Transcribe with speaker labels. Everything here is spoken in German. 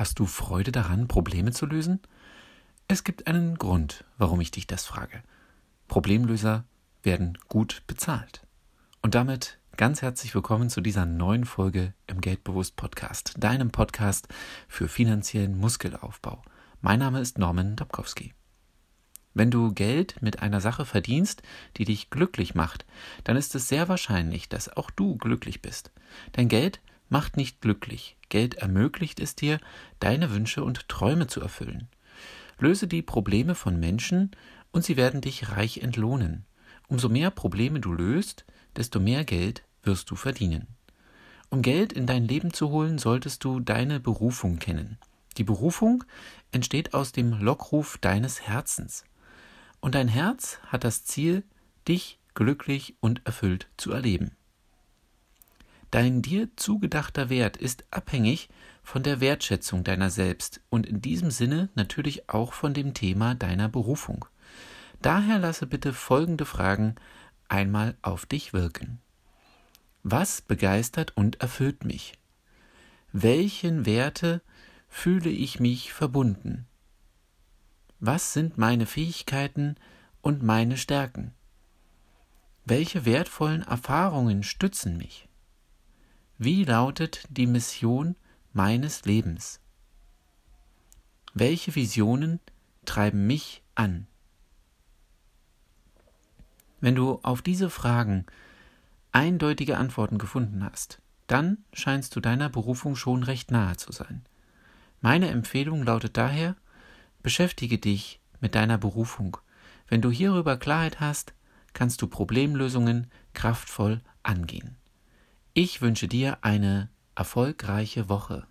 Speaker 1: Hast du Freude daran, Probleme zu lösen? Es gibt einen Grund, warum ich dich das frage. Problemlöser werden gut bezahlt. Und damit ganz herzlich willkommen zu dieser neuen Folge im Geldbewusst Podcast, deinem Podcast für finanziellen Muskelaufbau. Mein Name ist Norman Dabkowski. Wenn du Geld mit einer Sache verdienst, die dich glücklich macht, dann ist es sehr wahrscheinlich, dass auch du glücklich bist. Denn Geld macht nicht glücklich. Geld ermöglicht es dir, deine Wünsche und Träume zu erfüllen. Löse die Probleme von Menschen und sie werden dich reich entlohnen. Umso mehr Probleme du löst, desto mehr Geld wirst du verdienen. Um Geld in dein Leben zu holen, solltest du deine Berufung kennen. Die Berufung entsteht aus dem Lockruf deines Herzens. Und dein Herz hat das Ziel, dich glücklich und erfüllt zu erleben. Dein dir zugedachter Wert ist abhängig von der Wertschätzung deiner selbst und in diesem Sinne natürlich auch von dem Thema deiner Berufung. Daher lasse bitte folgende Fragen einmal auf dich wirken. Was begeistert und erfüllt mich? Welchen Werte fühle ich mich verbunden? Was sind meine Fähigkeiten und meine Stärken? Welche wertvollen Erfahrungen stützen mich? Wie lautet die Mission meines Lebens? Welche Visionen treiben mich an? Wenn du auf diese Fragen eindeutige Antworten gefunden hast, dann scheinst du deiner Berufung schon recht nahe zu sein. Meine Empfehlung lautet daher, beschäftige dich mit deiner Berufung. Wenn du hierüber Klarheit hast, kannst du Problemlösungen kraftvoll angehen. Ich wünsche dir eine erfolgreiche Woche.